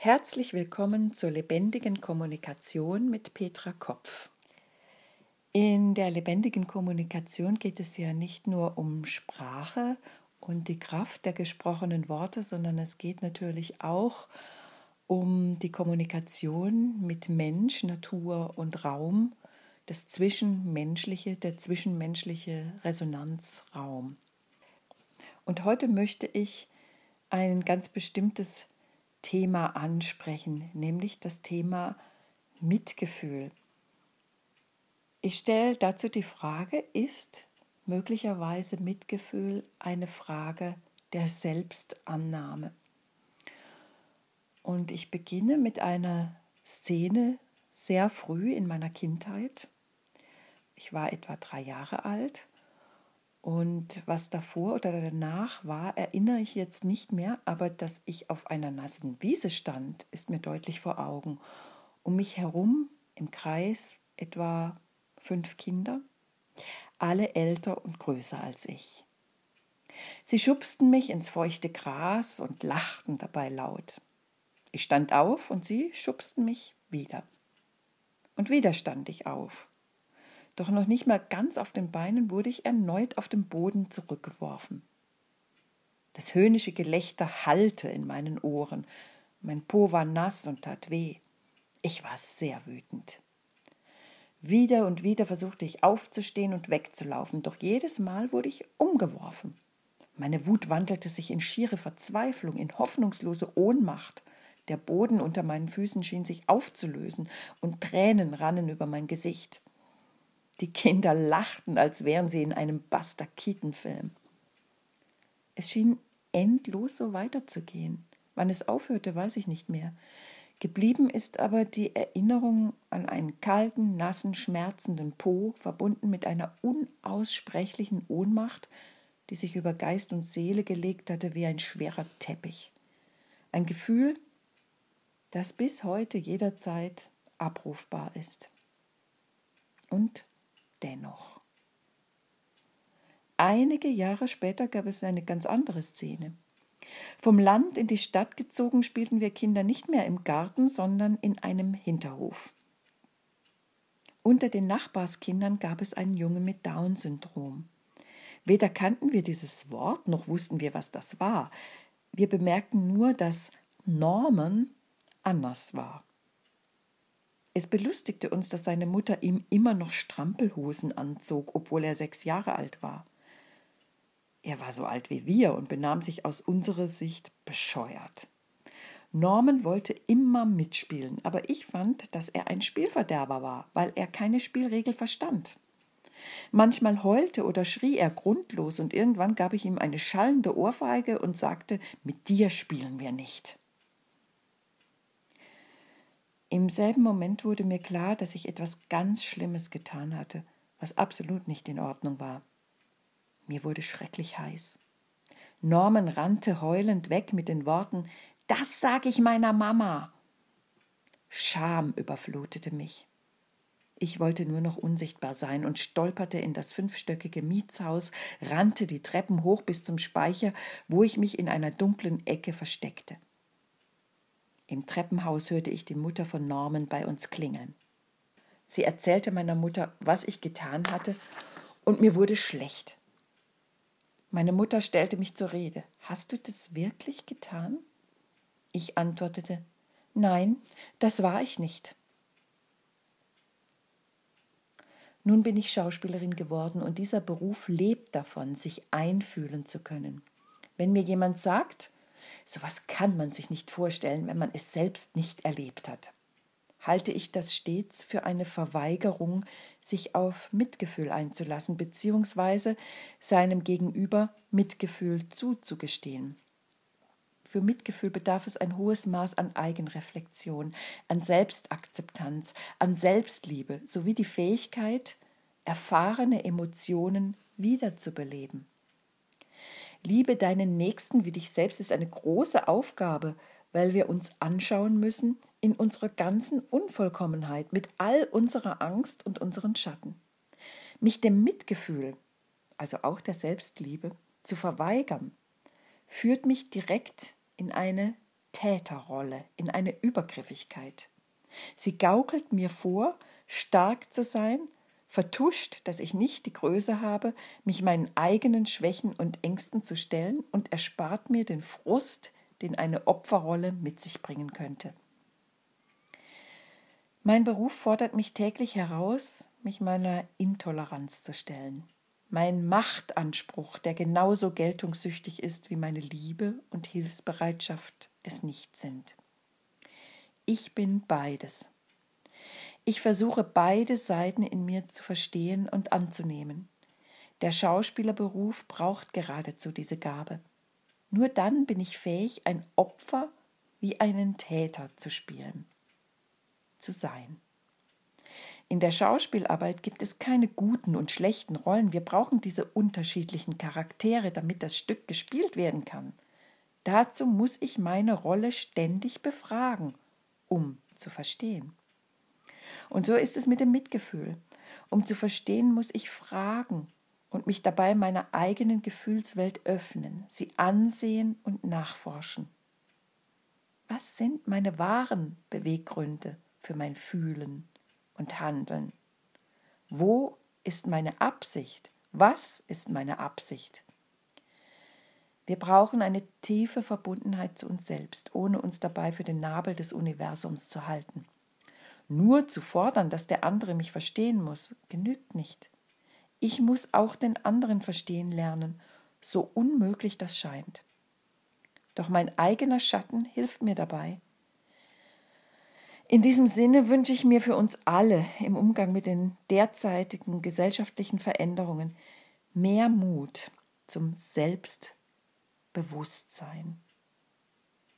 Herzlich willkommen zur lebendigen Kommunikation mit Petra Kopf. In der lebendigen Kommunikation geht es ja nicht nur um Sprache und die Kraft der gesprochenen Worte, sondern es geht natürlich auch um die Kommunikation mit Mensch, Natur und Raum, das Zwischenmenschliche, der zwischenmenschliche Resonanzraum. Und heute möchte ich ein ganz bestimmtes Thema ansprechen, nämlich das Thema Mitgefühl. Ich stelle dazu die Frage, ist möglicherweise Mitgefühl eine Frage der Selbstannahme? Und ich beginne mit einer Szene sehr früh in meiner Kindheit. Ich war etwa drei Jahre alt und was davor oder danach war, erinnere ich jetzt nicht mehr, aber dass ich auf einer nassen Wiese stand, ist mir deutlich vor Augen. Um mich herum im Kreis etwa fünf Kinder, alle älter und größer als ich. Sie schubsten mich ins feuchte Gras und lachten dabei laut. Ich stand auf und sie schubsten mich wieder. Und wieder stand ich auf. Doch noch nicht mal ganz auf den Beinen wurde ich erneut auf den Boden zurückgeworfen. Das höhnische Gelächter hallte in meinen Ohren. Mein Po war nass und tat weh. Ich war sehr wütend. Wieder und wieder versuchte ich aufzustehen und wegzulaufen, doch jedes Mal wurde ich umgeworfen. Meine Wut wandelte sich in schiere Verzweiflung, in hoffnungslose Ohnmacht. Der Boden unter meinen Füßen schien sich aufzulösen, und Tränen rannen über mein Gesicht. Die Kinder lachten, als wären sie in einem Buster Keaton-Film. Es schien endlos so weiterzugehen. Wann es aufhörte, weiß ich nicht mehr. Geblieben ist aber die Erinnerung an einen kalten, nassen, schmerzenden Po, verbunden mit einer unaussprechlichen Ohnmacht, die sich über Geist und Seele gelegt hatte wie ein schwerer Teppich. Ein Gefühl, das bis heute jederzeit abrufbar ist. Und dennoch. Einige Jahre später gab es eine ganz andere Szene. Vom Land in die Stadt gezogen spielten wir Kinder nicht mehr im Garten, sondern in einem Hinterhof. Unter den Nachbarskindern gab es einen Jungen mit Down-Syndrom. Weder kannten wir dieses Wort, noch wussten wir, was das war. Wir bemerkten nur, dass Norman anders war. Es belustigte uns, dass seine Mutter ihm immer noch Strampelhosen anzog, obwohl er sechs Jahre alt war. Er war so alt wie wir und benahm sich aus unserer Sicht bescheuert. Norman wollte immer mitspielen, aber ich fand, dass er ein Spielverderber war, weil er keine Spielregel verstand. Manchmal heulte oder schrie er grundlos, und irgendwann gab ich ihm eine schallende Ohrfeige und sagte Mit dir spielen wir nicht. Im selben Moment wurde mir klar, dass ich etwas ganz Schlimmes getan hatte, was absolut nicht in Ordnung war. Mir wurde schrecklich heiß. Norman rannte heulend weg mit den Worten Das sag ich meiner Mama. Scham überflutete mich. Ich wollte nur noch unsichtbar sein und stolperte in das fünfstöckige Mietshaus, rannte die Treppen hoch bis zum Speicher, wo ich mich in einer dunklen Ecke versteckte. Im Treppenhaus hörte ich die Mutter von Norman bei uns klingeln. Sie erzählte meiner Mutter, was ich getan hatte, und mir wurde schlecht. Meine Mutter stellte mich zur Rede. Hast du das wirklich getan? Ich antwortete, Nein, das war ich nicht. Nun bin ich Schauspielerin geworden und dieser Beruf lebt davon, sich einfühlen zu können. Wenn mir jemand sagt, Sowas kann man sich nicht vorstellen, wenn man es selbst nicht erlebt hat. Halte ich das stets für eine Verweigerung, sich auf Mitgefühl einzulassen, beziehungsweise seinem Gegenüber Mitgefühl zuzugestehen. Für Mitgefühl bedarf es ein hohes Maß an Eigenreflexion, an Selbstakzeptanz, an Selbstliebe sowie die Fähigkeit, erfahrene Emotionen wiederzubeleben. Liebe deinen Nächsten wie dich selbst ist eine große Aufgabe, weil wir uns anschauen müssen in unserer ganzen Unvollkommenheit, mit all unserer Angst und unseren Schatten. Mich dem Mitgefühl, also auch der Selbstliebe, zu verweigern, führt mich direkt in eine Täterrolle, in eine Übergriffigkeit. Sie gaukelt mir vor, stark zu sein, vertuscht, dass ich nicht die Größe habe, mich meinen eigenen Schwächen und Ängsten zu stellen und erspart mir den Frust, den eine Opferrolle mit sich bringen könnte. Mein Beruf fordert mich täglich heraus, mich meiner Intoleranz zu stellen. Mein Machtanspruch, der genauso geltungssüchtig ist wie meine Liebe und Hilfsbereitschaft es nicht sind. Ich bin beides. Ich versuche beide Seiten in mir zu verstehen und anzunehmen. Der Schauspielerberuf braucht geradezu diese Gabe. Nur dann bin ich fähig, ein Opfer wie einen Täter zu spielen, zu sein. In der Schauspielarbeit gibt es keine guten und schlechten Rollen. Wir brauchen diese unterschiedlichen Charaktere, damit das Stück gespielt werden kann. Dazu muss ich meine Rolle ständig befragen, um zu verstehen. Und so ist es mit dem Mitgefühl. Um zu verstehen, muss ich fragen und mich dabei meiner eigenen Gefühlswelt öffnen, sie ansehen und nachforschen. Was sind meine wahren Beweggründe für mein Fühlen und Handeln? Wo ist meine Absicht? Was ist meine Absicht? Wir brauchen eine tiefe Verbundenheit zu uns selbst, ohne uns dabei für den Nabel des Universums zu halten. Nur zu fordern, dass der andere mich verstehen muss, genügt nicht. Ich muss auch den anderen verstehen lernen, so unmöglich das scheint. Doch mein eigener Schatten hilft mir dabei. In diesem Sinne wünsche ich mir für uns alle im Umgang mit den derzeitigen gesellschaftlichen Veränderungen mehr Mut zum Selbstbewusstsein.